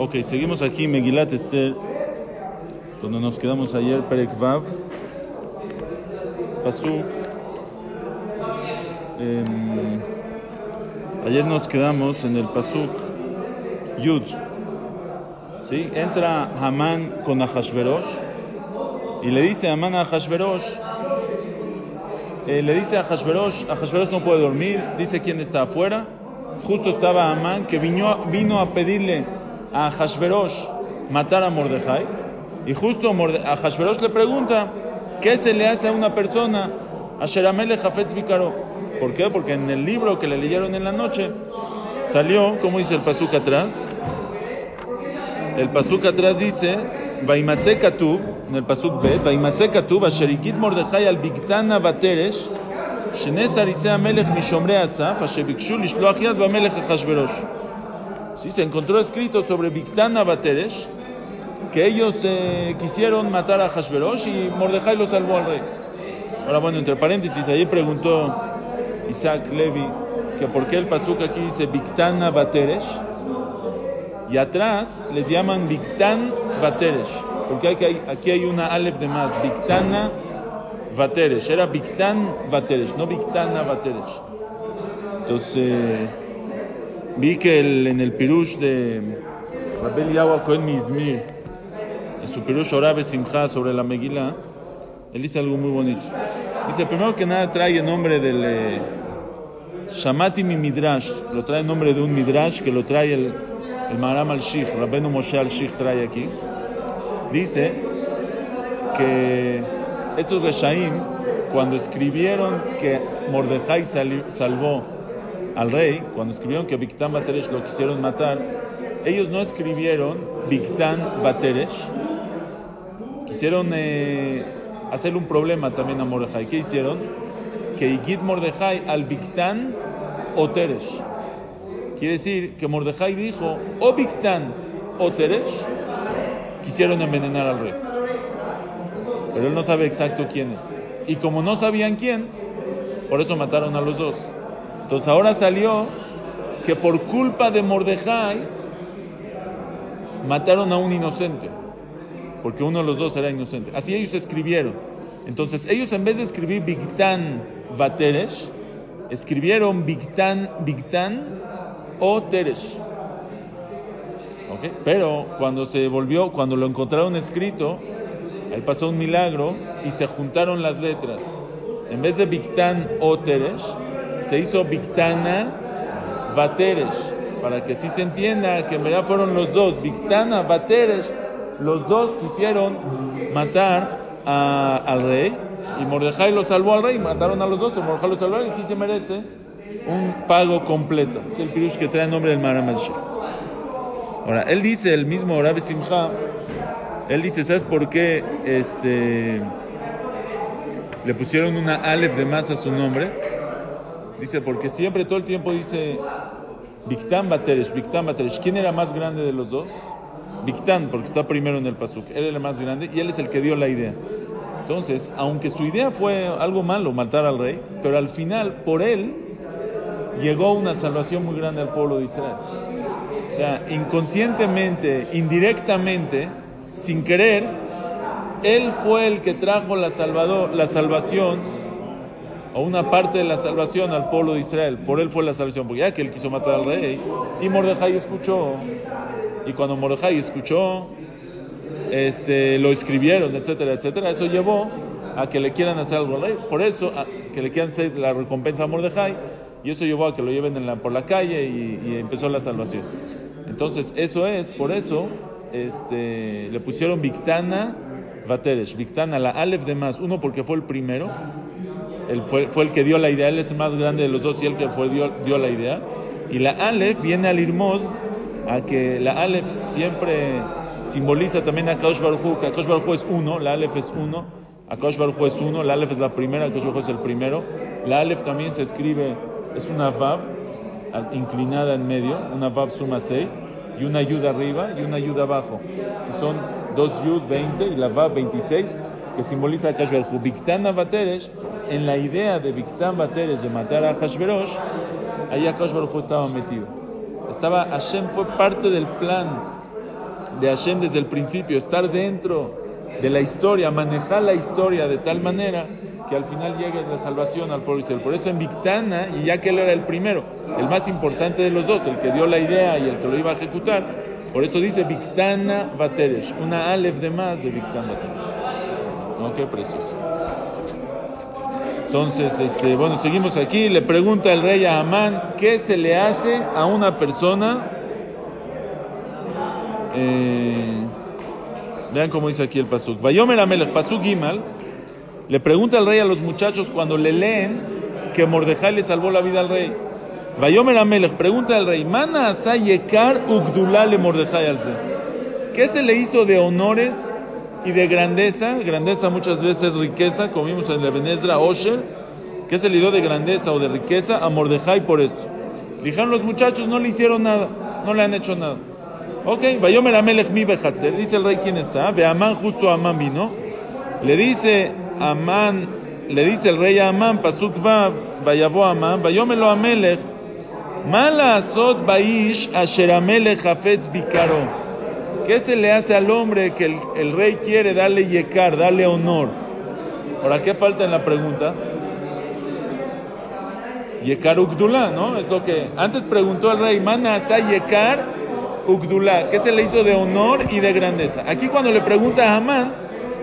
Ok, seguimos aquí Megilat Esther, donde nos quedamos ayer, Perek Vav, Pasuk. Em, ayer nos quedamos en el Pasuk Yud. ¿Sí? Entra Hamán con Ahashverosh y le dice a Hamán a Ahashverosh, eh, le dice a Ahashverosh, Ahashverosh no puede dormir, dice quién está afuera. Justo estaba Amán que vino, vino a pedirle a Hashverosh matar a Mordejai. Y justo a Hashverosh le pregunta, ¿qué se le hace a una persona? A Sheramele Jafetz Vikaro. ¿Por qué? Porque en el libro que le leyeron en la noche salió, como dice el pasuk atrás, el pasuk atrás dice, Vaimatze Katub, en el pasuk Bet, Vaimatze Katub, Asherikit Mordejai al Biktana Bateresh, Shenes Arisea Melech Mishomre Asaf, Ashebikshu Lishloach Yad Vamelech Hashverosh. Sí, se encontró escrito sobre Biktana Bateresh que ellos eh, quisieron matar a Hashverosh y Mordejai lo salvó al rey. Ahora, bueno, entre paréntesis, ahí preguntó Isaac Levi que por qué el pasuk aquí dice Biktana Bateresh y atrás les llaman Biktan Bateresh, porque aquí hay una Aleph de más, Biktana Bateresh, era Biktan Bateresh, no Biktana Bateresh. Entonces, vi que en el Pirush de Rabel Yawa Cohen Mizmir, en su Pirush Orabe Simcha sobre la Megillah, él dice algo muy bonito. Dice, primero que nada trae el nombre del eh, Shamati mi Midrash, lo trae el nombre de un Midrash que lo trae el, el Maharam al-Shikh, Rabenu Moshe al-Shikh trae aquí. Dice que estos Reshaim, cuando escribieron que Mordejai salvó al rey, cuando escribieron que Biktan Bateresh lo quisieron matar, ellos no escribieron Biktan Bateresh, quisieron eh, hacerle un problema también a Mordejai. ¿Qué hicieron? Que Igit Mordejai al Biktan o Teresh. Quiere decir que Mordejai dijo o Biktan o Teresh, quisieron envenenar al rey. Pero él no sabe exacto quién es. Y como no sabían quién, por eso mataron a los dos. Entonces ahora salió que por culpa de Mordejai mataron a un inocente. Porque uno de los dos era inocente. Así ellos escribieron. Entonces ellos en vez de escribir Bigtan Vateresh, escribieron Bigtan, Bigtan o Teresh. ¿Okay? Pero cuando se volvió, cuando lo encontraron escrito, ahí pasó un milagro y se juntaron las letras. En vez de Bigtan o Teresh, se hizo Bictana Bateresh, para que sí se entienda que en verdad fueron los dos, Bictana Bateresh, los dos quisieron matar al rey y Mordejai lo salvó al rey, mataron a los dos, Mordejai lo salvó y sí se merece un pago completo. Es el pirush que trae el nombre del Maramashi. Ahora, él dice, el mismo Rabbi Simcha, él dice, ¿sabes por qué este, le pusieron una Aleph de más a su nombre? Dice, porque siempre, todo el tiempo dice, Biktan Bateresh, Biktan Bateresh. ¿Quién era más grande de los dos? Biktan, porque está primero en el Pasuk. Él era el más grande y él es el que dio la idea. Entonces, aunque su idea fue algo malo, matar al rey, pero al final, por él, llegó una salvación muy grande al pueblo de Israel. O sea, inconscientemente, indirectamente, sin querer, él fue el que trajo la, salvador, la salvación o una parte de la salvación al pueblo de Israel. Por él fue la salvación, porque ya que él quiso matar al rey y Mordejai escuchó. Y cuando Mordejai escuchó, este, lo escribieron, etcétera, etcétera. Eso llevó a que le quieran hacer algo al rey. Por eso, que le quieran hacer la recompensa a Mordejai. Y eso llevó a que lo lleven por la calle y, y, empezó la salvación. Entonces, eso es, por eso este, le pusieron Victana Vateresh. Victana, la Aleph de más. Uno porque fue el primero él fue, fue, el que dio la idea, él es el más grande de los dos y él que fue, dio, dio la idea. Y la Aleph viene al Irmoz a que la Aleph siempre simboliza también a Kaush Baruj que Kaush Baruj es uno, la Aleph es uno, a Kaush Baruj es uno, la Aleph es la primera, Kaush Baruj es el primero. La Aleph también se escribe, es una Vav inclinada en medio, una Vav suma 6 y una Yud arriba y una Yud abajo, que son dos Yud 20 y la Vav 26 que simboliza a Kaush Baruj Biktana Bateresh en la idea de Biktan Bateres de matar a Hashverosh, ahí Baruj estaba metido. Estaba, Hashem fue parte del plan de Hashem desde el principio, estar dentro de la historia, manejar la historia de tal manera que al final llegue la salvación al pueblo Israel. Por eso en Victana, y ya que él era el primero, el más importante de los dos, el que dio la idea y el que lo iba a ejecutar, por eso dice Victana Bateresh, una Aleph de más de Victana Bateresh. ¿No? Qué precioso. Entonces, este, bueno, seguimos aquí. Le pregunta el rey a Amán, ¿qué se le hace a una persona? Eh, vean cómo dice aquí el Pasuk. Vayomer Amelech, Pasuk Gimal. Le pregunta el rey a los muchachos cuando le leen que Mordejai le salvó la vida al rey. Vayomer Amelech, pregunta al rey, Mana Asayekar Ugdulale Mordejai alze. ¿Qué se le hizo de honores y de grandeza? Grandeza muchas veces riqueza, como vimos en la Benezra Osher. ¿Qué se le dio de grandeza o de riqueza a Mordejai por eso? Dijeron los muchachos, no le hicieron nada, no le han hecho nada. Ok, Vayomer Amelech mi behatzer, dice el rey quién está, ve Amán, justo Amán vino. Le dice Amán, le dice el rey a Amán, Pasuk va, vayavo Amán, vayómelo Amelech, Mala asot baish asher Amelech hafetz bikaro. ¿Qué se le hace al hombre que el, el rey quiere darle yekar, darle honor? ¿Ahora qué falta en la pregunta? Yekar Ugdulá, ¿no? Es lo que antes preguntó el rey, Mana asa Yekar Ugdulá, ¿qué se le hizo de honor y de grandeza? Aquí cuando le pregunta a Hamán,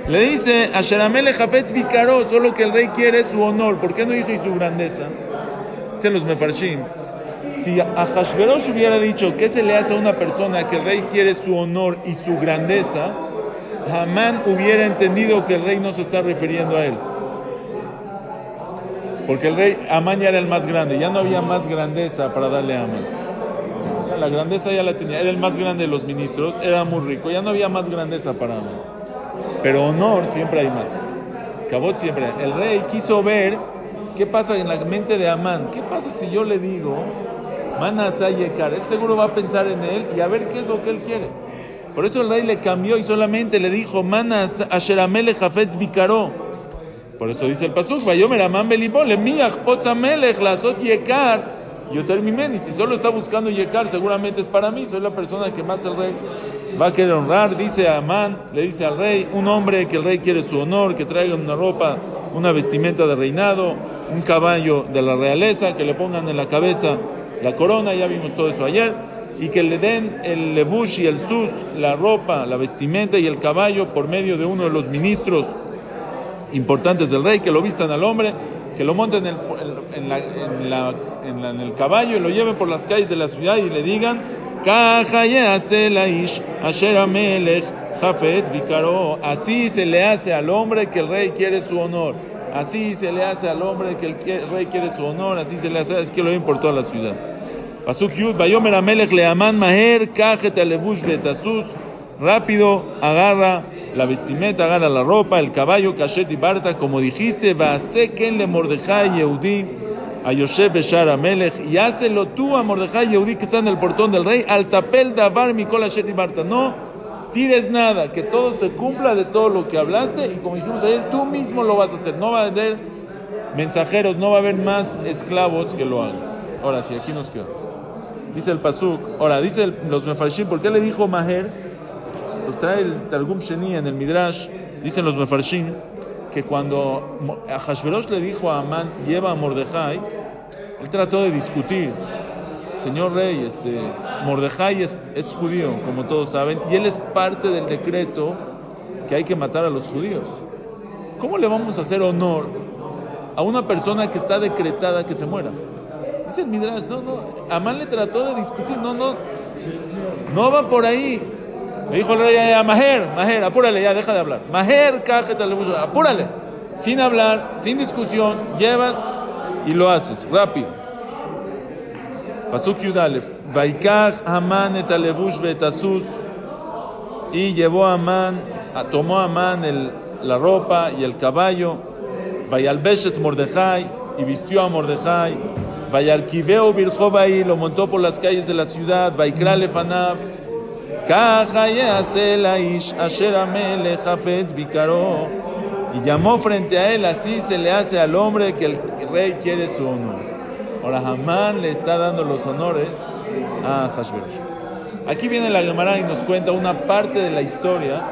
le dice, Asheramele Jafetz Bikaro, solo que el rey quiere su honor, ¿por qué no dijo su grandeza? Dicen los Mefarshim. Si a Hashverosh hubiera dicho, ¿qué se le hace a una persona que el rey quiere su honor y su grandeza? Hamán hubiera entendido que el rey no se está refiriendo a él. Porque el rey Amán ya era el más grande, ya no había más grandeza para darle a Amán. La grandeza ya la tenía, era el más grande de los ministros, era muy rico, ya no había más grandeza para Amán. Pero honor siempre hay más. Cabot siempre. El rey quiso ver qué pasa en la mente de Amán. ¿Qué pasa si yo le digo, Manasayekar? Él seguro va a pensar en él y a ver qué es lo que él quiere. Por eso el rey le cambió y solamente le dijo, Manas Asheramele Jafetz Bikaro. Por eso dice el Pasuk, Vayomer Amán Emiach Potzamelech Lasot Yekar. Yo terminé, y si solo está buscando Yekar, seguramente es para mí, soy la persona que más el rey va a querer honrar. Dice a Amán, le dice al rey, un hombre que el rey quiere su honor, que traiga una ropa, una vestimenta de reinado, un caballo de la realeza, que le pongan en la cabeza la corona, ya vimos todo eso ayer, y que le den el lebush y el sus, la ropa, la vestimenta y el caballo por medio de uno de los ministros importantes del rey, que lo vistan al hombre, que lo monten en el, en, la, en, la, en, el caballo y lo lleven por las calles de la ciudad y le digan, así se le hace al hombre que el rey quiere su honor. Así se le hace al hombre que el rey quiere su honor. Así se le hace, es que lo ven por toda la ciudad. Pasuk Yud, Bayomer Amelech le aman maher, kajet alevush betasus. Rápido, agarra la vestimenta, agarra la ropa, el caballo, kashet y barta, como dijiste, va ken le Mordejai Yehudi, a Yosef Beshar Amelech, y hácelo tú a Mordejai Yehudi que está en el portón del rey, al tapel davar mikol kashet y barta. No tires nada, que todo se cumpla de todo lo que hablaste, y como dijimos ayer, tú mismo lo vas a hacer. No va a haber mensajeros, no va a haber más esclavos que lo hagan. Ahora sí, aquí nos quedamos. Dice el Pasuk, ahora dice los Mefarshim, ¿por qué le dijo Maher? Entonces trae el Targum Sheni en el Midrash, dicen los Mefarshim, que cuando Hashverosh le dijo a Amán, lleva a Mordejai, él trató de discutir. Señor rey, este, Mordejai es, es judío, como todos saben, y él es parte del decreto que hay que matar a los judíos. ¿Cómo le vamos a hacer honor a una persona que está decretada que se muera? Dice el Midrash, no, no, Amán le trató de discutir, no, no, no va por ahí. Le dijo el rey a Maher, Maher, apúrale, ya deja de hablar. Maher, cájate, apúrale. Sin hablar, sin discusión, llevas y lo haces, rápido. Pasuk Yudalef. Vaikach Haman et alevush betasus. Y llevó a Amán, tomó a Amán el, la ropa y el caballo. Vayalbeshet Mordejai y vistió a Mordejai. Vayalkiveo Birjovai lo montó por las calles de la ciudad. Vaikra Lefanab. Y llamó frente a él, así se le hace al hombre que el rey quiere su honor. Ahora Hamán le está dando los honores a Hashverosh. Aquí viene la Gemara y nos cuenta una parte de la historia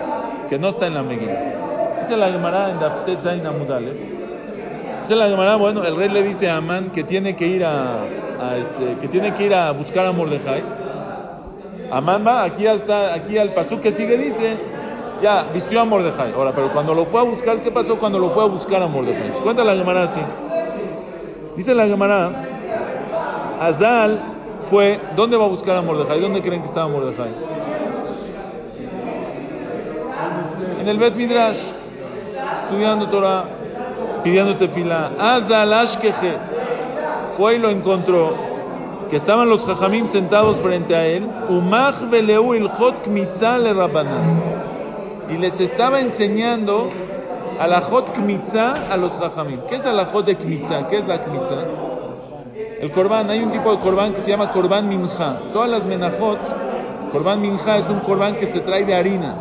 que no está en la Megillah. Dice la Gemara en Daftet Zain Amudale. Dice la Gemara, bueno, el rey le dice a Amán que tiene que ir a, este, que tiene que ir a buscar a Mordejai. Amán va, aquí está, aquí al pasú que sigue dice, ya vistió a Mordejai. Ahora, pero cuando lo fue a buscar, ¿qué pasó cuando lo fue a buscar a Mordejai? Cuenta la Gemara así. Dice la Gemara, Azal fue, ¿dónde va a buscar a Mordejai? ¿Dónde creen que estaba Mordejai? En el Bet Midrash, estudiando Torah, pidiendo tefila. Azal Ashkeje fue y lo encontró, que estaban los jajamim sentados frente a él, le y les estaba enseñando a la hot kmitza a los jajamim. ¿Qué es la hot de kmitza? ¿Qué es la kmitza? El korban, hay un tipo de korban que se llama korban minja. Todas las menajot, korban minja es un korban que se trae de harina.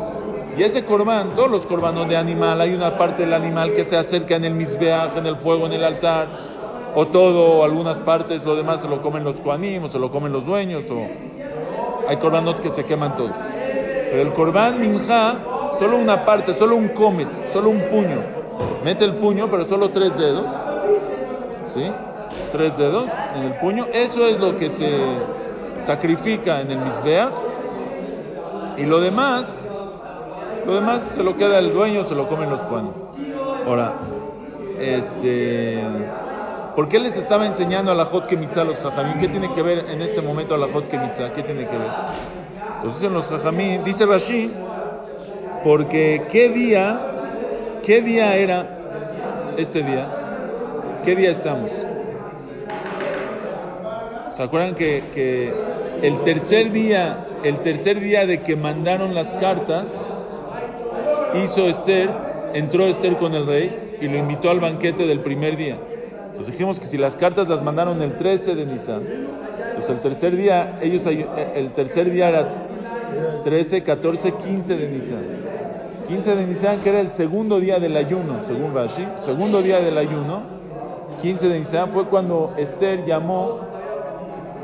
Y ese korban, todos los korbanos de animal, hay una parte del animal que se acerca en el misbeaj, en el fuego, en el altar, o todo, o algunas partes, lo demás se lo comen los koanim, o se lo comen los dueños, o hay korbanot que se queman todos. Pero el korban minja solo una parte, solo un cómetz, solo un puño. Mete el puño, pero solo tres dedos. ¿Sí? Tres dedos en el puño. Eso es lo que se sacrifica en el Misbeach. Y lo demás, lo demás se lo queda el dueño, se lo comen los cuanos. Ahora, este. ¿Por qué les estaba enseñando a la Hot Kemitzah a los Jajamín? ¿Qué tiene que ver en este momento a la Hot Kemitzah? ¿Qué tiene que ver? Entonces en los Jajamín, dice Rashi, porque qué día, qué día era este día, qué día estamos. ¿Se acuerdan que, que el tercer día, el tercer día de que mandaron las cartas, hizo Esther, entró Esther con el rey y lo invitó al banquete del primer día. Entonces dijimos que si las cartas las mandaron el 13 de Nisan, pues el tercer día, ellos, el tercer día era 13, 14, 15 de Nisan. 15 de Nisan, que era el segundo día del ayuno, según Rashi, segundo día del ayuno, 15 de Nisan fue cuando Esther llamó,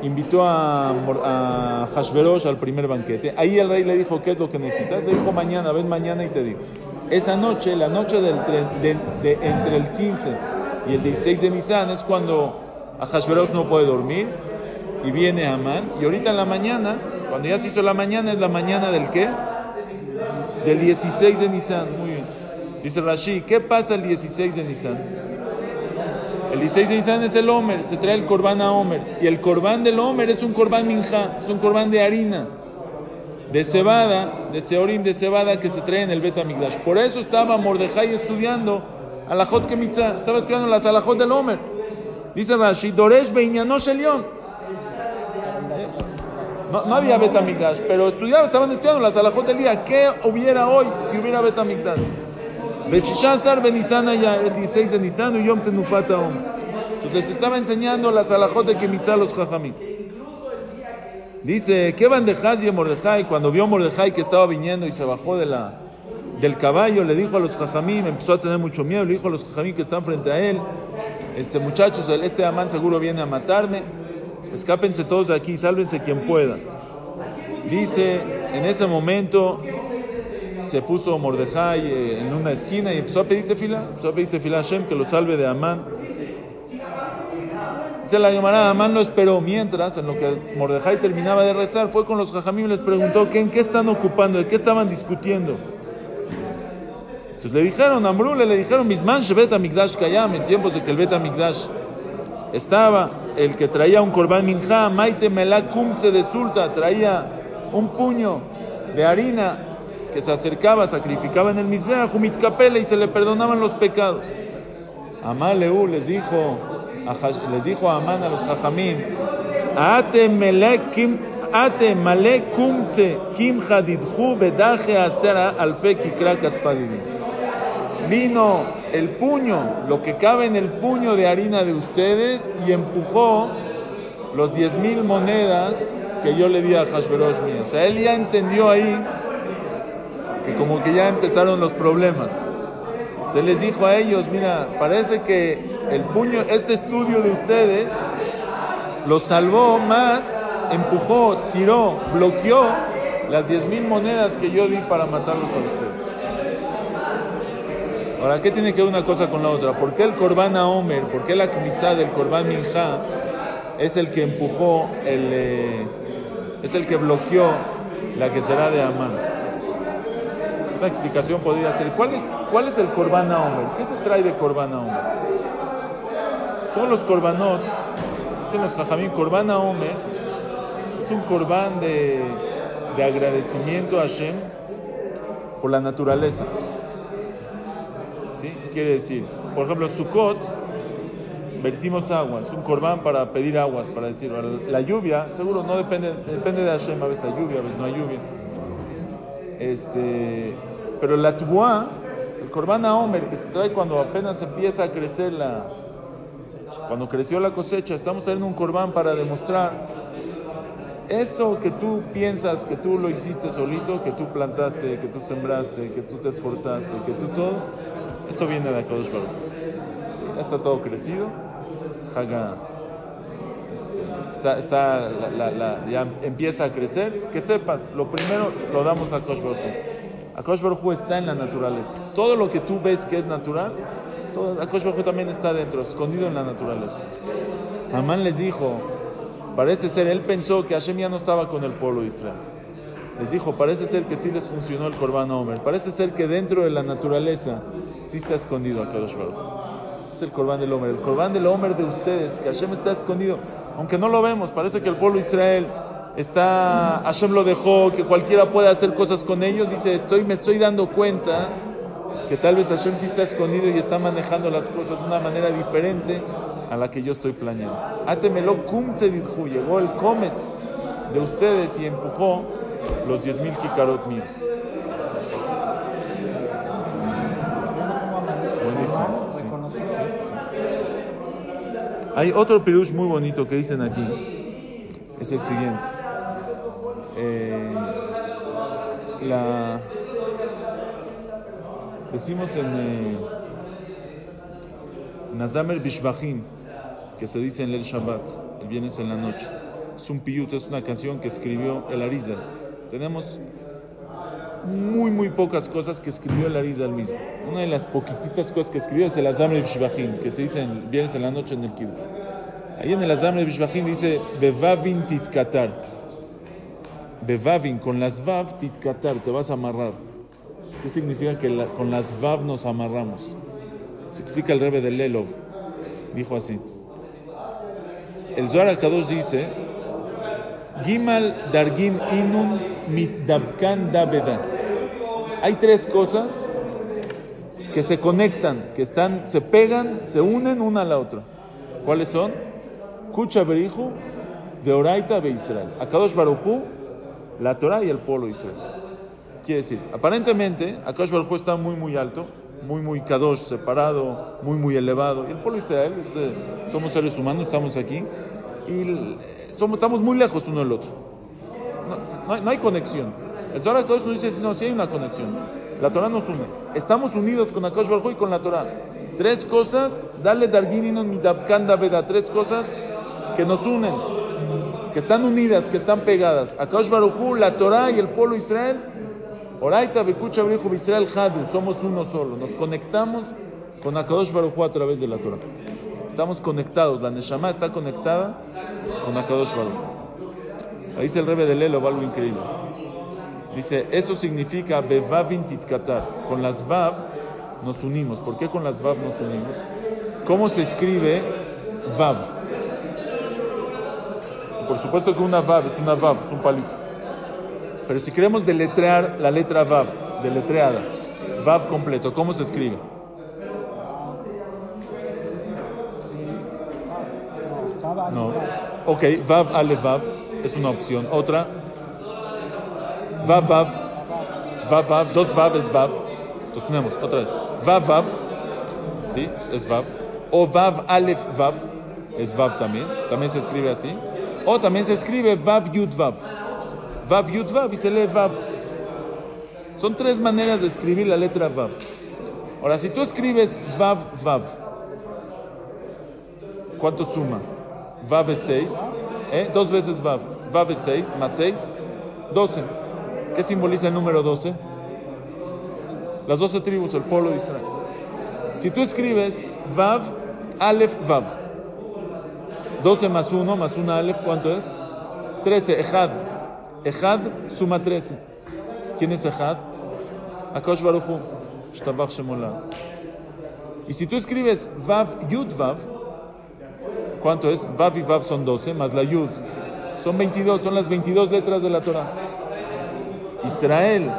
invitó a, a Hashverosh al primer banquete. Ahí el rey le dijo, ¿qué es lo que necesitas? Le dijo, mañana, ven mañana y te digo. Esa noche, la noche del, de, entre el 15 y el 16 de Nisan es cuando Hashverosh no puede dormir y viene Amán. Y ahorita en la mañana, cuando ya se hizo la mañana, es la mañana del qué? Del 16 de Nisan. Muy bien. Dice Rashi, ¿qué pasa el 16 de Nisan? El 16 de Nisan es el Homer, se trae el corbán a Homer. Y el corbán del Homer es un corbán minja, es un corbán de harina, de cebada, de seorim de cebada que se trae en el Bet Por eso estaba Mordejai estudiando a la Jot Kemitzah, estaba estudiando las alajot del Homer. Dice Rashi, Doresh Beinyanosh Elion. No, no había Betamigdash, pero estudiaban, estaban estudiando la Salahot del día. ¿Qué hubiera hoy si hubiera Betamigdash? Beshishazar Benizana ya, el 16 de Nisan, y Yom Tenufata Entonces les estaba enseñando la Salahot de Kemitzah los Jajamim. Dice, ¿qué van de y Mordejai? Cuando vio Mordejai que estaba viniendo y se bajó de la, del caballo, le dijo a los Jajamim, empezó a tener mucho miedo, le dijo a los Jajamim que están frente a él, este muchachos, este Amán seguro viene a matarme escápense todos de aquí, sálvense quien pueda. Dice, en ese momento se puso Mordejai eh, en una esquina y empezó a pedir tefila, empezó a pedir tefila a Hashem que lo salve de Amán. Dice la llamará, Amán lo esperó. Mientras, en lo que Mordejai terminaba de rezar, fue con los jajamim y les preguntó ¿qué, en qué están ocupando, de qué estaban discutiendo. Entonces le dijeron, Amrule, le dijeron, Misman Shebet Amigdash Kayam, en tiempos de que el Bet Amigdash estaba el que traía un korban minja, maite melakumce de sulta, traía un puño de harina que se acercaba, sacrificaba en el misbea, jumit capela y se le perdonaban los pecados. Amaleu les dijo, les dijo a Amán a los jajamim, ate melekim ate malekumce kim hadidhu vedaje asera alfe kikra Vino el puño, lo que cabe en el puño de harina de ustedes y empujó los diez mil monedas que yo le di a Hashverosh mío. O sea, él ya entendió ahí que como que ya empezaron los problemas. Se les dijo a ellos, mira, parece que el puño, este estudio de ustedes, lo salvó más empujó, tiró, bloqueó las diez mil monedas que yo di para matarlos a ustedes. Ahora, ¿qué tiene que ver una cosa con la otra? ¿Por qué el Corban Omer, por qué la Kmitzah del Corban Minja es el que empujó, el, eh, es el que bloqueó la que será de Amán? Una explicación podría ser, ¿cuál es, cuál es el Corban Omer? ¿Qué se trae de Corban Omer? Todos los Corbanot, dicen los Jajamín, Corban Omer es un Corban de, de agradecimiento a Hashem por la naturaleza. ¿Sí? Quiere decir, por ejemplo, Sukkot, vertimos agua, es un corbán para pedir aguas, para decir, la lluvia, seguro no depende, depende de Hashem, a veces hay lluvia, a veces no hay lluvia. Este, pero la tubuá, el corbán a Omer, que se trae cuando apenas empieza a crecer la, cuando creció la cosecha, estamos trayendo un corbán para demostrar esto que tú piensas que tú lo hiciste solito, que tú plantaste, que tú sembraste, que tú te esforzaste, que tú todo, esto viene de Akadosh Baruch. ya está todo crecido. Haga, este, está, está ya empieza a crecer. Que sepas, lo primero lo damos a Akadosh Baruch. Akadosh Baruch está en la naturaleza. Todo lo que tú ves que es natural, todo, Baruch también está dentro, escondido en la naturaleza. Amán les dijo, parece ser, él pensó que Hashem ya no estaba con el pueblo de Israel. Les dijo, parece ser que sí les funcionó el Corban Omer. Parece ser que dentro de la naturaleza sí está escondido Akadosh Baruch. Es el Corban del Omer. El Corban del Omer de ustedes, que Hashem está escondido. Aunque no lo vemos, parece que el pueblo de Israel está, Hashem lo dejó, que cualquiera puede hacer cosas con ellos. Dice, estoy, me estoy dando cuenta que tal vez Hashem sí está escondido y está manejando las cosas de una manera diferente a la que yo estoy planeando. Atemelo kum llegó el comet de ustedes y empujó los 10.000 kikarot míos. Buenísimo. Hay otro pirush muy bonito que dicen aquí. Es el siguiente. Eh, la, decimos en eh, Nazamer Bishbachim, que se dice en el Shabbat, el viernes en la noche. Es un piyut, es una canción que escribió el Arizal tenemos muy, muy pocas cosas que escribió el Arizal mismo. Una de las poquititas cosas que escribió es el Azamre Bishbachim, que se dice en, viernes en la noche en el Kiddush. Ahí en el Azamre Bishbachim dice Bevavin titkatar. Bevavin, con las vav titkatar, te vas a amarrar. ¿Qué significa que con las vav nos amarramos? Se explica el rebe de Lelov. Dijo así. El Zohar al-Kadosh dice Gimal Dargim Inun Mitdabkan Dabeda. Hay tres cosas que se conectan, que están, se pegan, se unen una a la otra. ¿Cuáles son? Kucha Berihu, de Oraita de Israel. Akadosh Baruchu, la Torah y el pueblo Israel. Quiere decir, aparentemente, Akadosh Baruchu está muy, muy alto, muy, muy Kadosh, separado, muy, muy elevado. Y el pueblo Israel, eh, somos seres humanos, estamos aquí. Y somos, estamos muy lejos uno del otro. No, no, hay, conexión. El Zohar todos nos dice, no, sí hay una conexión. La Torah nos une. Estamos unidos con Akash Baruj y con la Torah. Tres cosas, dale darginino midabkanda veda, tres cosas que nos unen, que están unidas, que están pegadas. Akash Baruj la Torah y el pueblo Israel. Oraita bekucha Israel hadu, somos uno solo. Nos conectamos con Akadosh Baruj a través de la Torah. Estamos conectados, la Neshama está conectada con Akadosh Baruch. Ahí dice el Rebe de Lelo, algo increíble. Dice, eso significa Bevavin Titkatar. Con las Vav nos unimos. ¿Por qué con las Vav nos unimos? ¿Cómo se escribe Vav? Por supuesto que una Vav es una Vav, es un palito. Pero si queremos deletrear la letra Vav, deletreada, Vav completo, ¿cómo se escribe? No. Ok, Vav, Ale, Vav es una opción. Otra. Vav, Vav. Vav, Vav. Dos Vav es Vav. Entonces tenemos otra vez. Vav, Vav. ¿Sí? Es Vav. O Vav, Aleph, Vav. Es Vav también. También se escribe así. O también se escribe Vav, Yud, Vav. Vav, Yud, Vav y se lee Vav. Son tres maneras de escribir la letra Vav. Ahora, si tú escribes Vav, Vav, ¿cuánto suma? Vav es 6. ¿eh? Dos veces Vav. Vav es 6, más 6, 12. ¿Qué simboliza el número 12? Las 12 tribus, el pueblo de Israel. Si tú escribes Vav, Aleph, Vav, 12 más 1 más 1 Aleph, ¿cuánto es? 13, Ejad. Ejad suma 13. ¿Quién es Ejad? Akosh Baruchu, Shtabach Shemolah. Y si tú escribes Vav, Yud, Vav, ¿cuánto es? Vav y Vav son 12, más la Yud. Son 22, son las 22 letras de la Torah. Israel,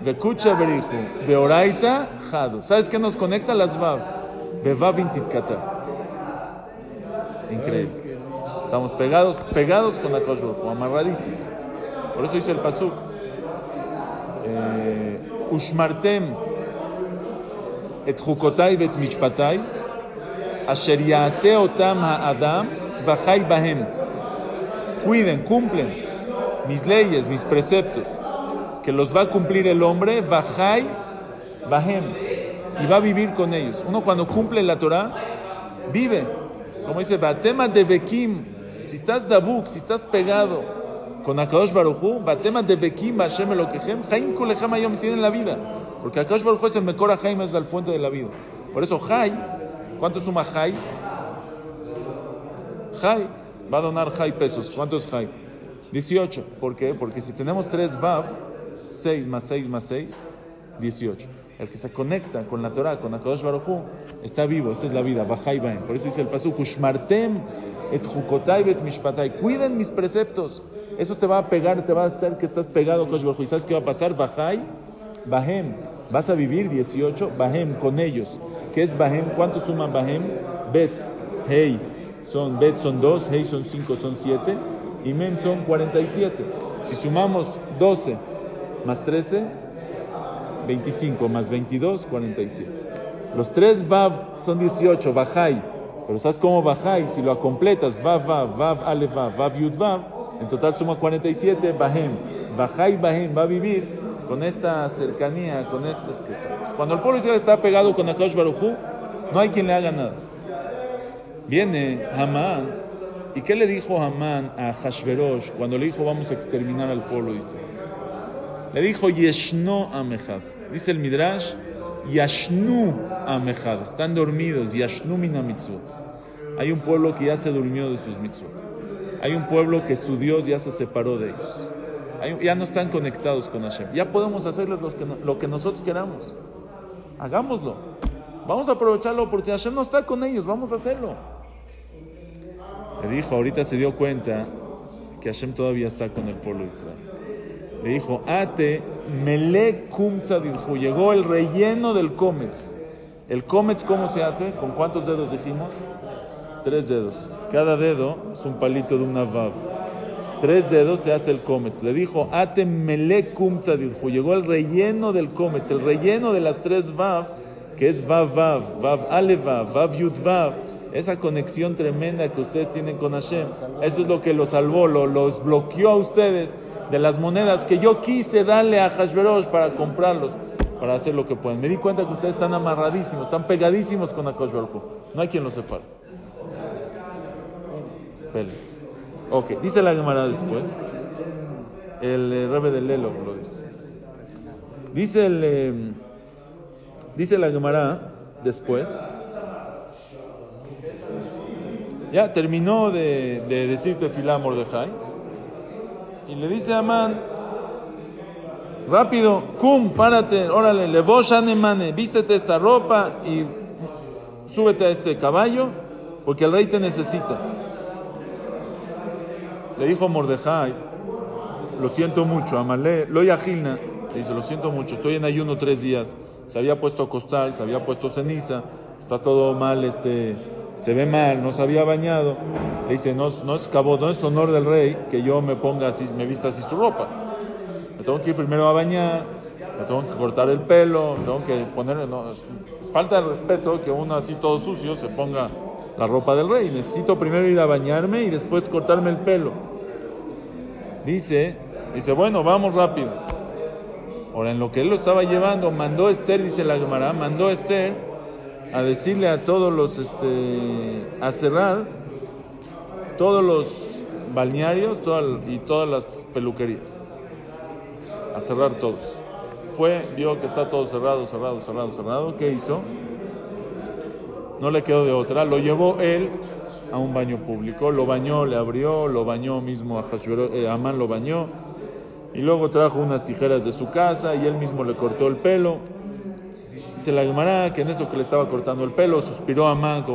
Vekucha Berihu, Beoraita, Jado. ¿Sabes qué nos conecta las Vav? Bevav Intitkata. Increíble. Estamos pegados, pegados con la Baruch amarradísimos. Por eso dice el Pasuk. Eh, Ushmartem et chukotai vet mishpatai, asher otam ha'adam, vachai bahem. Cuiden, cumplen mis leyes, mis preceptos, que los va a cumplir el hombre, vachai bahem, y va a vivir con ellos. Uno cuando cumple la Torah, vive. Como dice, Batema de Bekim, si estás dabuk, si estás pegado con Akadosh Baruchu, Batema de Bekim, Hashem Elokehem, Chaim Kulecham Ayom tienen la vida. Porque Akadosh Baruchu es el Mekora Jaime, es la fuente de la vida. Por eso, Jai, ¿cuánto suma Jai? Jai va a donar Jai pesos. ¿Cuánto es Jai? 18. ¿Por qué? Porque si tenemos 3 Vav, 6 más 6 más 6, 18. El que se conecta con la Torah, con Akadosh Baruchu, está vivo. Esa es la vida. Bajai Baem. Por eso dice el pasuk, Ushmartem et jukotai. Cuiden mis preceptos. Eso te va a pegar, te va a estar que estás pegado, Akadosh Baruchu. ¿Y sabes qué va a pasar? Bajai Bahem. Vas a vivir 18, Bahem, con ellos. ¿Qué es Bahem? ¿Cuánto suman Bahem? Bet, Hey, son Bet son 2, Hey son 5, son 7, y Mem son 47. Si sumamos 12 más 13, 25 más 22, 47. Los tres Vav son 18, Bajai. Pero ¿sabes cómo Bajai? Si lo completas, Vav, Vav, Vav, Ale, Vav, Vav, Yud, Vav, en total suma 47, Bahem. Bajai, Bahem va a vivir con esta cercanía, con este... Cuando el pueblo Israel está pegado con Akash Baruchu, no hay quien le haga nada. Viene Hamán, ¿y qué le dijo Hamán a Hashverosh cuando le dijo vamos a exterminar al pueblo Israel? Le dijo Yeshno Amejad. Dice el Midrash, Yashnu Amejad. Están dormidos, Yashnu Mina mitzvot. Hay un pueblo que ya se durmió de sus mitzvot. Hay un pueblo que su Dios ya se separó de ellos ya no están conectados con Hashem. Ya podemos hacerles lo que nosotros queramos. Hagámoslo. Vamos a aprovechar la oportunidad. Hashem no está con ellos, vamos a hacerlo. Le dijo, ahorita se dio cuenta que Hashem todavía está con el pueblo de Israel. Le dijo, Ate mele dijo, llegó el relleno del cómex. ¿El cómex cómo se hace? ¿Con cuántos dedos dijimos? Tres dedos. Cada dedo es un palito de una vav tres dedos se hace el cómetz. Le dijo, ate melekum tzadilhu. Llegó el relleno del cómetz, el relleno de las tres vav, que es vav vav, vav ale vav, vav yud vav. Esa conexión tremenda que ustedes tienen con Hashem. Eso es lo que los salvó, lo, los bloqueó a ustedes de las monedas que yo quise darle a Hashverosh para comprarlos, para hacer lo que pueden. Me di cuenta que ustedes están amarradísimos, están pegadísimos con Akash No hay quien los separe. Ok, dice la Gemara después. El eh, Rebe de Lelo lo dice. Dice, el, eh, dice la Gemara después. Ya terminó de, de decirte Filá Mordejai. Y le dice a Amán: Rápido, cum, párate, órale, le emane, vístete esta ropa y súbete a este caballo, porque el rey te necesita. Le dijo Mordejai, lo siento mucho, Amalé, lo Gilna, le dice, lo siento mucho, estoy en ayuno tres días, se había puesto a costal, se había puesto ceniza, está todo mal, este, se ve mal, no se había bañado. Le dice, no, no es cabo, no es honor del rey que yo me ponga así, me vista así su ropa. Me tengo que ir primero a bañar, me tengo que cortar el pelo, tengo que poner, no, es, es falta de respeto que uno así todo sucio se ponga la ropa del rey. Necesito primero ir a bañarme y después cortarme el pelo. Dice, dice, bueno, vamos rápido. Ahora, en lo que él lo estaba llevando, mandó Esther, dice la Gemara, mandó Esther a decirle a todos los, este, a cerrar, todos los balnearios y todas las peluquerías. A cerrar todos. Fue, vio que está todo cerrado, cerrado, cerrado, cerrado. ¿Qué hizo? No le quedó de otra. Lo llevó él a un baño público. Lo bañó, le abrió, lo bañó mismo a eh, Amán, lo bañó. Y luego trajo unas tijeras de su casa y él mismo le cortó el pelo. Dice la Gemara que en eso que le estaba cortando el pelo, suspiró Amán.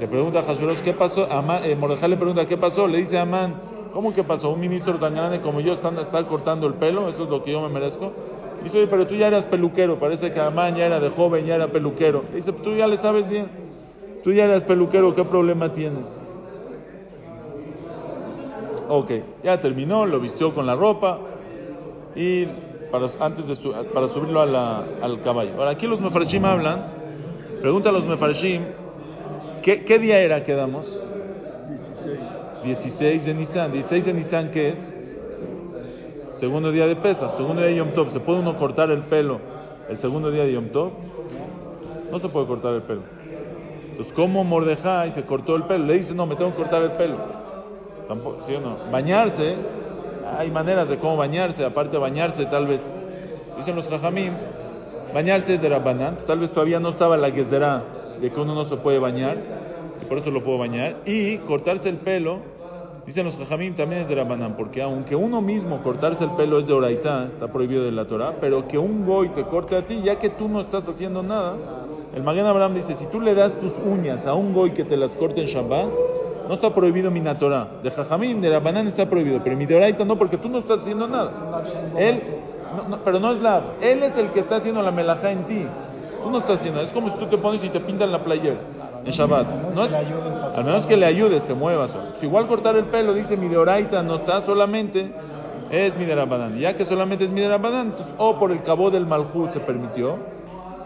Le pregunta a Hashverosh, ¿qué pasó? Amán, eh, le pregunta, ¿qué pasó? Le dice a Amán, ¿cómo que pasó? ¿Un ministro tan grande como yo está, está cortando el pelo? ¿Eso es lo que yo me merezco? Dice, oye, pero tú ya eras peluquero. Parece que Amán ya era de joven, ya era peluquero. Dice, tú ya le sabes bien. Tú ya eras peluquero, ¿qué problema tienes? Ok, ya terminó, lo vistió con la ropa y para, antes de para subirlo al caballo. Ahora, aquí los mefarshim hablan, pregunta a los mefarshim, ¿qué, día era que damos? 16. 16 de Nisan. 16 de Nisan, ¿qué es? Segundo día de pesa, segundo día de Yom Tov. ¿Se puede uno cortar el pelo el segundo día de Yom Tov? No se puede cortar el pelo. Entonces, ¿cómo Mordejai se cortó el pelo? Le dice, no, me tengo que cortar el pelo. Tampoco, ¿sí o no? Bañarse, hay maneras de cómo bañarse, aparte de bañarse, tal vez, dicen los jajamim, bañarse es de Rabbanán, tal vez todavía no estaba la gezerá de que uno no se puede bañar, y por eso lo puedo bañar, y cortarse el pelo, dicen los jajamim, también es de Rabbanán, porque aunque uno mismo cortarse el pelo es de Oraitá, está prohibido de la Torah, pero que un goy te corte a ti, ya que tú no estás haciendo nada, el Maguen Abraham dice, si tú le das tus uñas a un goy que te las corte en Shabbat, no está prohibido mi Torah. De Jajamim, de Rabanán está prohibido, pero mi Deoraita no, porque tú no estás haciendo nada. Él, pero no es la, él es el que está haciendo la melajá en ti. Tú no estás haciendo, es como si tú te pones y te pintan la playera en Shabbat. No es, al menos que le ayudes, te muevas. Si igual cortar el pelo, dice mi Deoraita, no está solamente, es mi Rabanán. Ya que solamente es mi Rabanán, o por el cabo del Malhut se permitió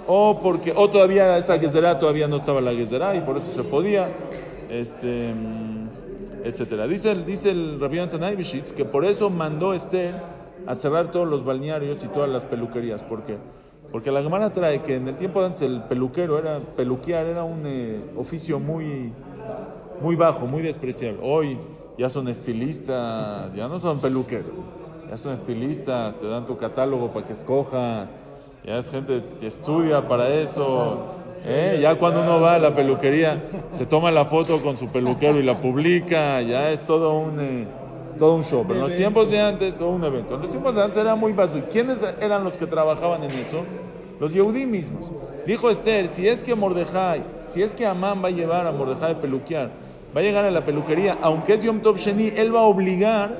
o porque o todavía esa gezerá todavía no estaba la gezerá y por eso se podía este etcétera. Dice dice el rabbi Antonai que por eso mandó Esther a cerrar todos los balnearios y todas las peluquerías. Porque porque la Gemara trae que en el tiempo de antes el peluquero era peluquear era un eh, oficio muy muy bajo muy despreciable. Hoy ya son estilistas ya no son peluqueros. Ya son estilistas te dan tu catálogo para que escojas. Ya es gente que estudia para eso. ¿Eh? Ya cuando uno va a la peluquería, se toma la foto con su peluquero y la publica. Ya es todo un, eh, todo un show. Pero en los tiempos de antes, o un evento. En los tiempos de antes era muy básico. ¿Quiénes eran los que trabajaban en eso? Los Yehudí mismos. Dijo Esther, si es que Mordejai, si es que Amán va a llevar a Mordejai a peluquear, va a llegar a la peluquería, aunque es Yom Tov Sheni, él va a obligar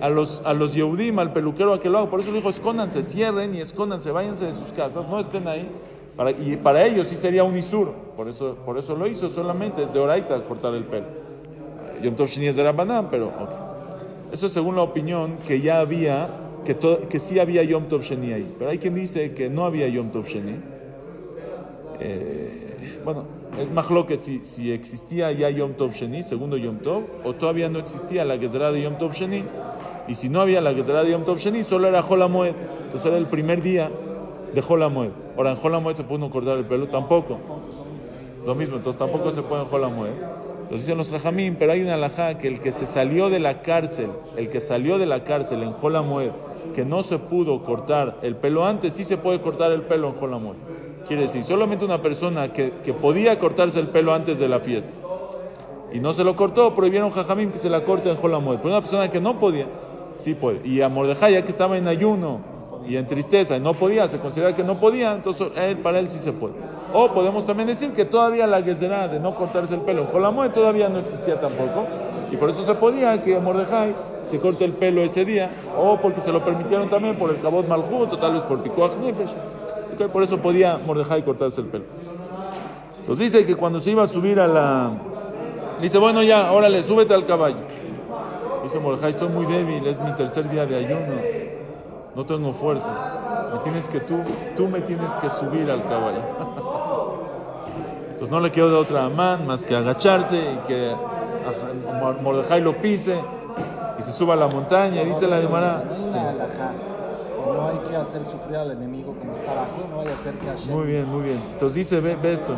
a los, a los Yehudim, al peluquero a que lo haga. Por eso le dijo, escóndanse, cierren y escóndanse, váyanse de sus casas, no estén ahí. Para, y para ellos sí sería un isur. Por eso, por eso lo hizo solamente, es de oraita cortar el pelo. Yom Tov Shini es de Rabbanán, pero Eso es según la opinión que ya había, que, que sí había Yom Tov Sheni ahí. Pero hay quien dice que no había Yom Tov Sheni. Eh, bueno, es más que si, si existía ya Yom Tov Sheni, segundo Yom Tov, o todavía no existía la Gezerá de Yom Tov Sheni, y si no había la Gezerá de Yom Tov Sheni, solo era Moed. Entonces era el primer día de Moed. Ahora en Moed se puede cortar el pelo, tampoco. Lo mismo, entonces tampoco se puede en Moed. Entonces dicen los Jajamín, pero hay una alajá que el que se salió de la cárcel, el que salió de la cárcel en Moed, que no se pudo cortar el pelo antes, sí se puede cortar el pelo en Moed. Quiere decir, solamente una persona que, que podía cortarse el pelo antes de la fiesta y no se lo cortó, prohibieron Jajamín que se la corte en Moed. Pero una persona que no podía, sí puede. Y a Mordejai, ya que estaba en ayuno y en tristeza y no podía, se considera que no podía, entonces él, para él sí se puede. O podemos también decir que todavía la gezerá de no cortarse el pelo en Jolamoe todavía no existía tampoco. Y por eso se podía que Mordejai se corte el pelo ese día, o porque se lo permitieron también por el cabot Malhut, o tal vez por Pikuach Nefesh. Por eso podía Mordejai cortarse el pelo. Entonces dice que cuando se iba a subir a la... Dice, bueno ya, órale, súbete al caballo. Dice Mordejai, estoy muy débil, es mi tercer día de ayuno, no tengo fuerza. Me tienes que tú, tú me tienes que subir al caballo. Entonces no le quedó de otra man más que agacharse y que Mordejai lo pise y se suba a la montaña. Y dice la Gemara. No hay que hacer sufrir al enemigo como está abajo, no hay que hacer que Muy bien, muy bien. Entonces dice, ve, ve esto.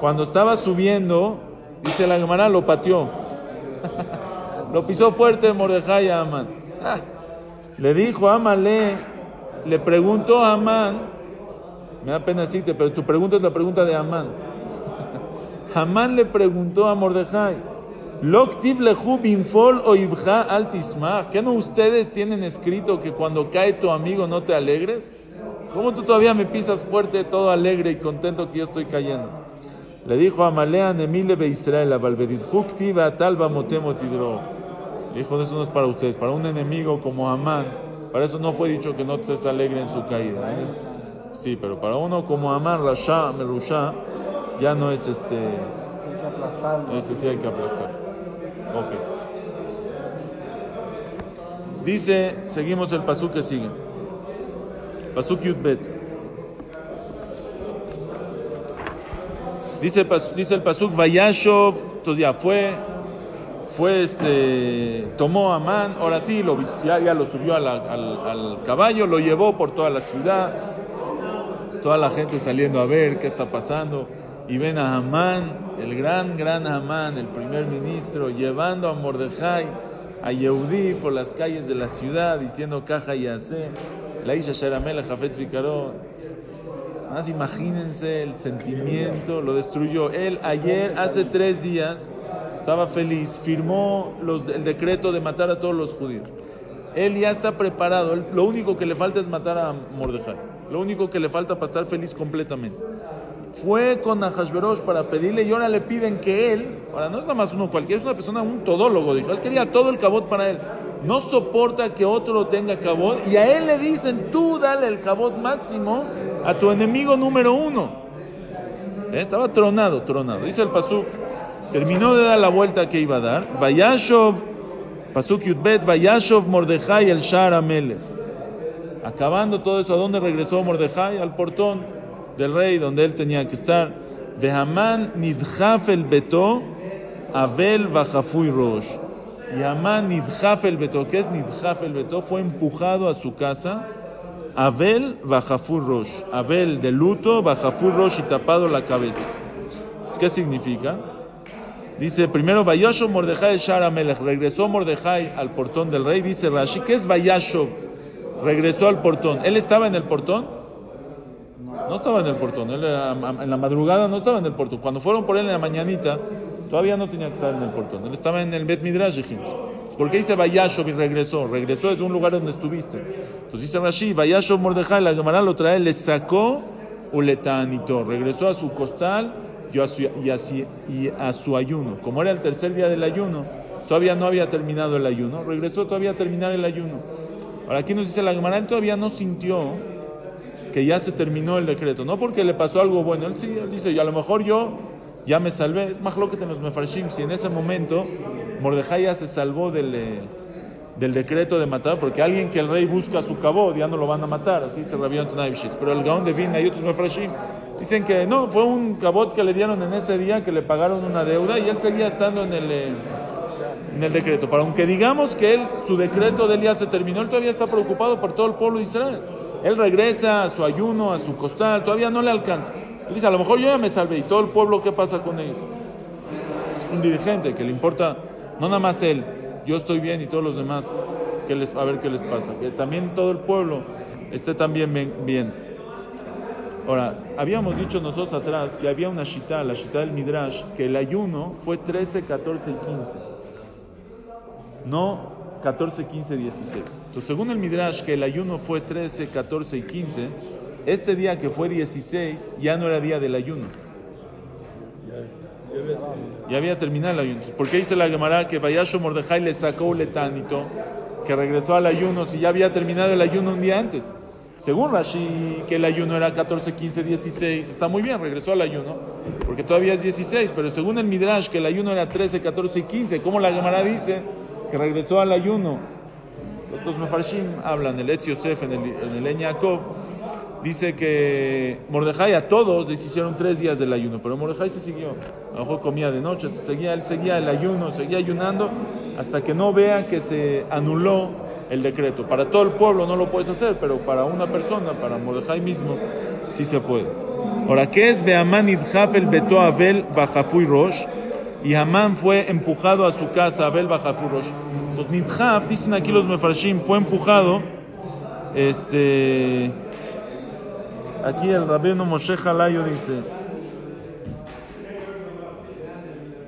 Cuando estaba subiendo, dice la Gemara, lo pateó. Lo pisó fuerte Mordejai a Amán. Ah, le dijo a Amalé, le preguntó a Amán, me da pena decirte, pero tu pregunta es la pregunta de Amán. Amán le preguntó a Mordejai, Loktiv lehu binfol o ibja altismach. ¿Qué no ustedes tienen escrito que cuando cae tu amigo no te alegres? ¿Cómo tú todavía me pisas fuerte, todo alegre y contento que yo estoy cayendo? Le dijo a Malea Nemile Israel a Huktiva talba motemo tidro. Dijo, eso no es para ustedes, para un enemigo como Amán. Para eso no fue dicho que no estés alegre en su caída. Sí, pero para uno como Amán, Rasha, Merusha, ya no es este. Sí, hay que aplastarlo. Ese sí hay que aplastar. Ok. Dice, seguimos el pasú que sigue. Pasuk Yudbet. Dice, dice el Pasuk, Vayashov, entonces ya fue, fue este, tomó a Amán, ahora sí, lo, ya, ya lo subió al, al caballo, lo llevó por toda la ciudad, toda la gente saliendo a ver qué está pasando, y ven a Amán, el gran, gran Amán, el primer ministro, llevando a Mordejai, a Yehudí por las calles de la ciudad, diciendo caja y hace, la Isha Sharamel, Jafet Ficarón. Más imagínense el sentimiento, lo destruyó. Él ayer, hace tres días, estaba feliz, firmó el decreto de matar a todos los judíos. Él ya está preparado, lo único que le falta es matar a Mordejai. Lo único que le falta para estar feliz completamente. Fue con Ahashverosh para pedirle y ahora le piden que él, ahora no es nada más uno cualquiera, es una persona, un todólogo, dijo, él quería todo el cabot para él. No soporta que otro tenga cabot y a él le dicen, tú dale el cabot máximo a tu enemigo número uno. ¿Eh? Estaba tronado, tronado. Dice el Pasuk, terminó de dar la vuelta que iba a dar. Vayashov, Pasuk Yudbet, Vayashov Mordejai el Shar Amelech. Acabando todo eso, ¿a dónde regresó Mordejai? Al portón del rey donde él tenía que estar. Vehaman nidjaf el beto, Abel bajafui rosh. Y Amán nidjaf el beto, ¿qué es nidjaf el beto? Fue empujado a su casa. Abel bajafui rosh. Abel de luto, bajafui rosh y tapado la cabeza. ¿Qué significa? Dice primero Vayashov Mordejai Shara Melech. Regresó Mordejai al portón del rey. Dice Rashi, ¿qué es Vayashov? Regresó al portón. ¿Él estaba en el portón? No estaba en el portón. En la madrugada no estaba en el portón. Cuando fueron por él en la mañanita, todavía no tenía que estar en el portón. Él estaba en el Bet Midrash. dijimos. ¿Por qué dice Vayashov y regresó? Regresó es un lugar donde estuviste. Entonces dice Rashi, Vayashov Mordejai, la Gemara lo trae, le sacó uletanito. Regresó a su costal y a su, y, a, y a su ayuno. Como era el tercer día del ayuno, todavía no había terminado el ayuno. Regresó todavía a terminar el ayuno. Ahora aquí nos dice la Gemara, él todavía no sintió que ya se terminó el decreto. No porque le pasó algo bueno. Él sí, él dice, y a lo mejor yo ya me salvé. Es más lo que los mefarshim. Si en ese momento Mordejai ya se salvó del, eh, del decreto de matar, porque alguien que el rey busca su cabot ya no lo van a matar. Así se rabió Antonio Pero el Gaón de Vina y otros mefarshim dicen que no, fue un cabot que le dieron en ese día, que le pagaron una deuda y él seguía estando en el... eh, en el decreto. Para aunque digamos que él, su decreto de ya se terminó, él todavía está preocupado por todo el pueblo de Israel. Él regresa a su ayuno, a su costal, todavía no le alcanza. Él dice, a lo mejor yo ya me salvé y todo el pueblo, ¿qué pasa con ellos? Es un dirigente que le importa, no nada más él, yo estoy bien y todos los demás, les, a ver qué les pasa. Que también todo el pueblo esté también bien. bien. Ahora, habíamos dicho nosotros atrás que había una shita, la shita del Midrash, que el ayuno fue 13, 14 y 15 no 14, 15, 16. Entonces, según el Midrash, que el ayuno fue 13, 14 y 15, este día que fue 16 ya no era día del ayuno. Ya había terminado el ayuno. ¿Por qué dice la Gemara que Vayasho Mordejai le sacó un letánito, que regresó al ayuno si ya había terminado el ayuno un día antes? Según Rashi, que el ayuno era 14, 15, 16, está muy bien, regresó al ayuno, porque todavía es 16, pero según el Midrash, que el ayuno era 13, 14 y 15, como la Gemara dice que regresó al ayuno? Los Mefarshim hablan, el Etz Yosef en el, en el En Yaakov, dice que Mordejai a todos les hicieron tres días del ayuno, pero Mordejai se siguió. A lo mejor comía de noche, se seguía, él seguía el ayuno, seguía ayunando, hasta que no vea que se anuló el decreto. Para todo el pueblo no lo puedes hacer, pero para una persona, para Mordejai mismo, sí se puede. Ahora, ¿qué es Beamán idhafel beto Abel bajafui rosh? Y Hamán fue empujado a su casa, Abel bajafui rosh. Pues Nidhaf, dicen aquí los Mefarshim, fue empujado. Este. Aquí el rabino Moshe Halayo dice.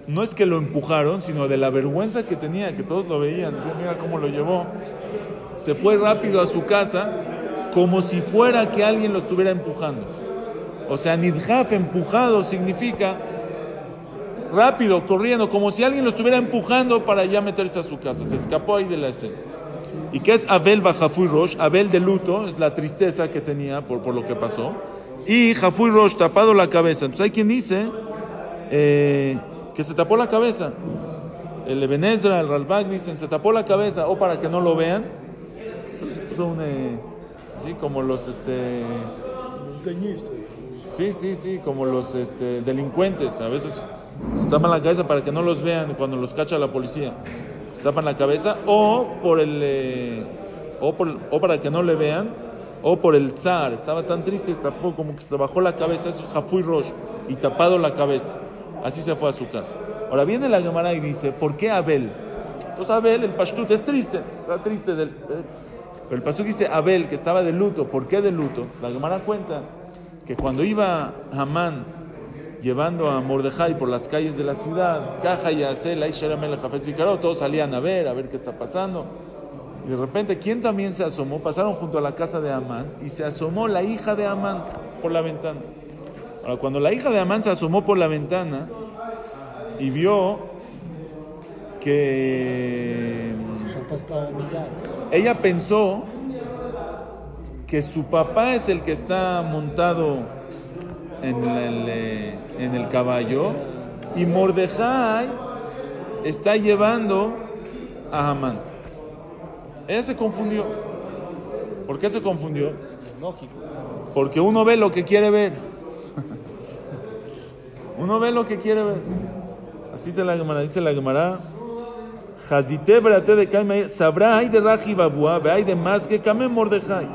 No es que lo empujaron, sino de la vergüenza que tenía, que todos lo veían. Decían, mira cómo lo llevó. Se fue rápido a su casa, como si fuera que alguien lo estuviera empujando. O sea, Nidhaf empujado significa rápido, corriendo, como si alguien lo estuviera empujando para ya meterse a su casa. Se escapó ahí de la escena. ¿Y qué es Abel Bajafuy Rosh? Abel de luto, es la tristeza que tenía por, por lo que pasó. Y Jafuy Rosh tapado la cabeza. Entonces hay quien dice eh, que se tapó la cabeza. El Ebenezra, el Ralbag dicen, se tapó la cabeza o para que no lo vean. Entonces son eh, así como los este Sí, sí, sí, como los este, delincuentes. A veces se tapan la cabeza para que no los vean cuando los cacha la policía. Tapan la cabeza o por el eh, o, por, o para que no le vean o por el zar. Estaba tan triste, tapó como que se bajó la cabeza, eso es Jafuy Rosh, y tapado la cabeza. Así se fue a su casa. Ahora viene la Gemara y dice, ¿por qué Abel? Entonces Abel, el pashtut, es triste, está triste. Del, pero el pashtut dice Abel, que estaba de luto. ¿Por qué de luto? La Gemara cuenta que cuando iba Hamán llevando a Mordejai por las calles de la ciudad, Caja y Asel, todos salían a ver, a ver qué está pasando. Y de repente, ¿quién también se asomó? Pasaron junto a la casa de Amán y se asomó la hija de Amán por la ventana. Ahora, cuando la hija de Amán se asomó por la ventana y vio que ella pensó que su papá es el que está montado en el, eh, en el caballo y Mordejai está llevando a Hamán. Ella se confundió. ¿Por qué se confundió? Lógico. Porque uno ve lo que quiere ver. uno ve lo que quiere ver. Así se la Gemara, dice la Gemara. Jazite brate de sabrá hay de Raji Babua, hay de más que Kame Mordejai.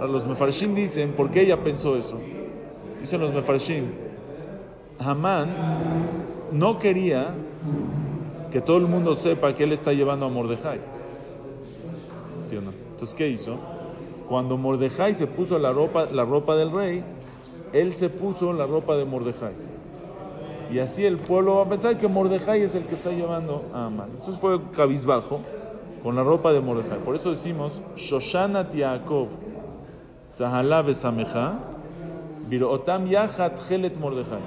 Los Mefarshim dicen, ¿por qué ella pensó eso? Dicen los Mefarshim, Hamán no quería que todo el mundo sepa que él está llevando a Mordejai. ¿Sí o no? Entonces, ¿qué hizo? Cuando Mordejai se puso la ropa, la ropa del rey, él se puso la ropa de Mordejai. Y así el pueblo va a pensar que Mordejai es el que está llevando a Amán. Eso fue cabizbajo con la ropa de Mordejai. Por eso decimos, Shoshana Tiakov, Zahala Besameja, Virotam Yahat Helet Mordejai.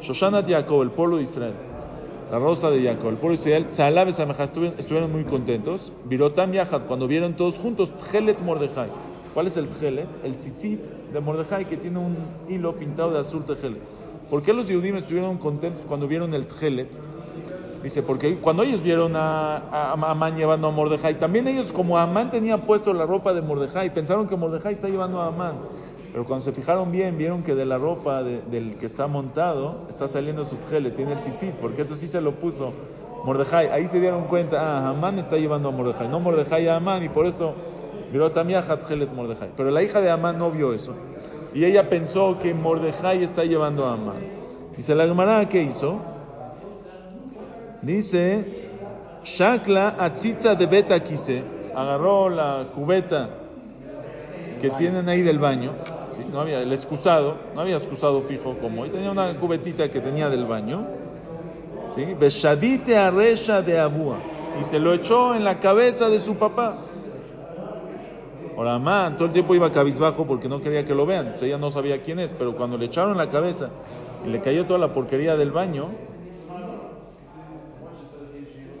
Shoshana Tiakov, el pueblo de Israel. La rosa de Jacob, el pueblo de Israel, Besameja, estuvieron muy contentos. Virotam Yahat, cuando vieron todos juntos, Tchelet Mordejai. ¿Cuál es el Tchelet? El tzitzit de Mordejai que tiene un hilo pintado de azul Tchelet. ¿Por qué los Yehudim estuvieron contentos cuando vieron el Tchelet? Dice, porque cuando ellos vieron a, a Amán llevando a Mordejai, también ellos, como Amán tenía puesto la ropa de Mordejai, pensaron que Mordejai está llevando a Amán. Pero cuando se fijaron bien, vieron que de la ropa de, del que está montado está saliendo su tchelet, tiene el tzitzit, porque eso sí se lo puso Mordejai. Ahí se dieron cuenta, ah, Amán está llevando a Mordejai, no Mordejai a Amán, y por eso vio también a tchelet Mordejai. Pero la hija de Amán no vio eso. Y ella pensó que Mordejai está llevando a Amán. Dice la Gemara, ¿qué hizo? Dice, Shakla atzitza de beta quise. Agarró la cubeta que tienen ahí del baño. No había el excusado, no había excusado fijo como hoy. Tenía una cubetita que tenía del baño. ¿sí? Beshadite arresha de abúa. Y se lo echó en la cabeza de su papá. Ahora, Amán todo el tiempo iba cabizbajo porque no quería que lo vean. Entonces ella no sabía quién es, pero cuando le echaron la cabeza y le cayó toda la porquería del baño,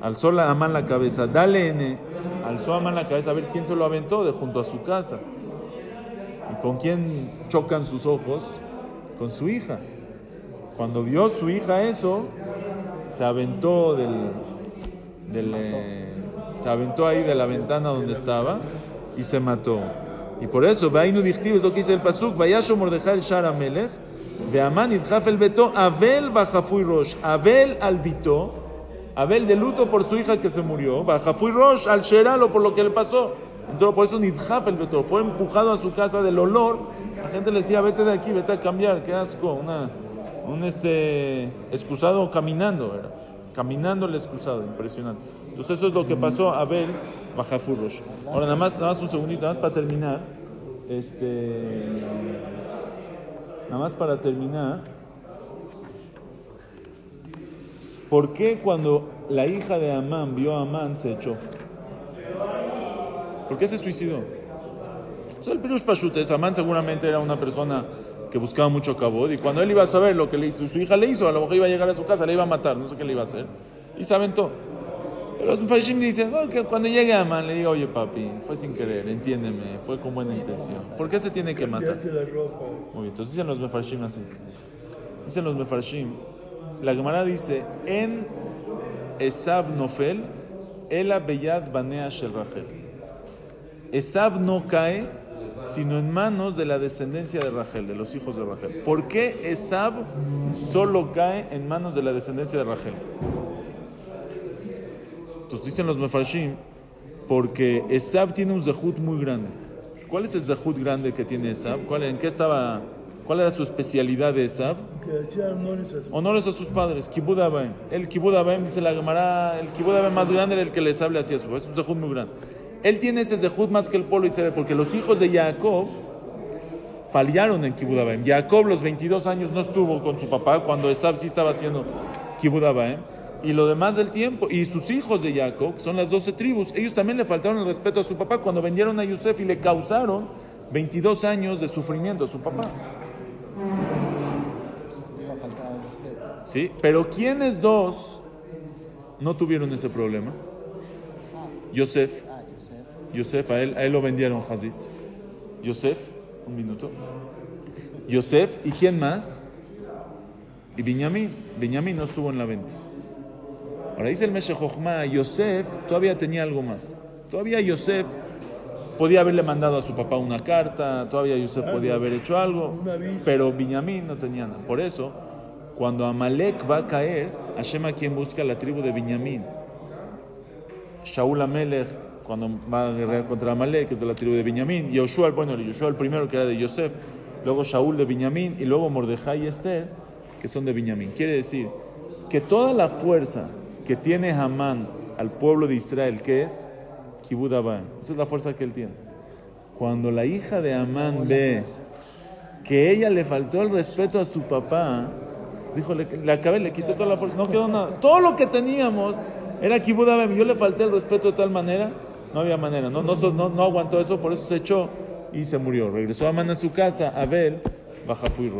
alzó la Amán la cabeza, dale alzó Amán la cabeza a ver quién se lo aventó de junto a su casa. ¿Y con quién chocan sus ojos? Con su hija. Cuando vio su hija eso, se aventó del, del eh, se aventó ahí de la ventana donde estaba y se mató. Y por eso, Vainu Dichtiv es lo que dice el Pasuk, Vayasho Mordejai el Shara Melech, Veaman Idjaf el Beto, Abel Bajafuy Rosh, Abel al Bito, Abel de luto por su hija que se murió, Bajafuy Rosh al Sheralo por lo que le pasó. Entonces, por eso Nidjaf el Beto fue empujado a su casa del olor. La gente le decía, vete de aquí, vete a cambiar, qué asco, una, un este, excusado caminando, ¿verdad? Caminando el excusado, impresionante. Entonces eso es lo que pasó a Abel Bajafurrosh. Ahora nada más, nada más un segundito, nada más para terminar. Este, nada más para terminar. ¿Por qué cuando la hija de Amán vio a Amán se echó? ¿Por qué se suicidó? Entonces, el Pirush Pashut es, Amán seguramente era una persona que buscaba mucho cabod y cuando él iba a saber lo que le hizo, su hija le hizo, a lo mejor iba a llegar a su casa, le iba a matar, no sé qué le iba a hacer. Y se aventó. Pero los Mefashim dicen, "No, que cuando llegue Amán le diga, oye papi, fue sin querer, entiéndeme, fue con buena intención. ¿Por qué se tiene que matar? Muy bien, entonces dicen los Mefarshim así. Dicen los Mefarshim, la Gemara dice, en Esab Nofel, Ela Beyad Banea Shel Rachel. Esab no cae sino en manos de la descendencia de Rachel, de los hijos de Rachel. ¿Por qué Esab solo cae en manos de la descendencia de Rachel? Entonces dicen los Mefarshim, porque Esab tiene un zahut muy grande. ¿Cuál es el zahut grande que tiene Esab? ¿Cuál, ¿En qué estaba? ¿Cuál era su especialidad de Esab? Hacía honores a sus padres, Kibud. El Kibud dice la Gemara, el Kibud más grande era el que les hable hacia su. Es un zehut muy grande. Él tiene ese zehut más que el pueblo Israel, porque los hijos de Jacob fallaron en Kibud Abaim. Jacob los 22 años no estuvo con su papá cuando Esab sí estaba haciendo Kibud Abaim. Y lo demás del tiempo, y sus hijos de Jacob, que son las 12 tribus, ellos también le faltaron el respeto a su papá cuando vendieron a Yosef y le causaron 22 años de sufrimiento a su papá. ¿Sí? Pero ¿quiénes dos no tuvieron ese problema? Yosef. Yosef. A él, a él lo vendieron Hazit. Yosef, un minuto. Yosef, ¿y quién más? Y Binyamin. Binyamin no estuvo en la venta. Ahora dice el Meshe Jochma, Yosef todavía tenía algo más. Todavía Yosef podía haberle mandado a su papá una carta, todavía Yosef podía haber hecho algo, pero Binyamin no tenía nada. Por eso, cuando Amalek va a caer, Hashem a quien busca la tribu de Binyamin. Shaul Amelech, cuando va a guerrear contra Amalek, que es de la tribu de Binyamin. Yoshua, bueno, Yoshua el primero que era de Yosef, luego Shaul de Binyamin y luego Mordejai y Esther, que son de Binyamin. Quiere decir que toda la fuerza que tiene Hamán al pueblo de Israel, que es Kibud Abaim, esa es la fuerza que él tiene. Cuando la hija de Amán ve que ella le faltó el respeto a su papá, dijo, le, le acabé, le quité toda la fuerza, no quedó nada. Todo lo que teníamos era Kibud Abaim, yo le falté el respeto de tal manera, no había manera, no, no, no, no aguantó eso, por eso se echó y se murió. Regresó Amán a su casa, Abel, baja fui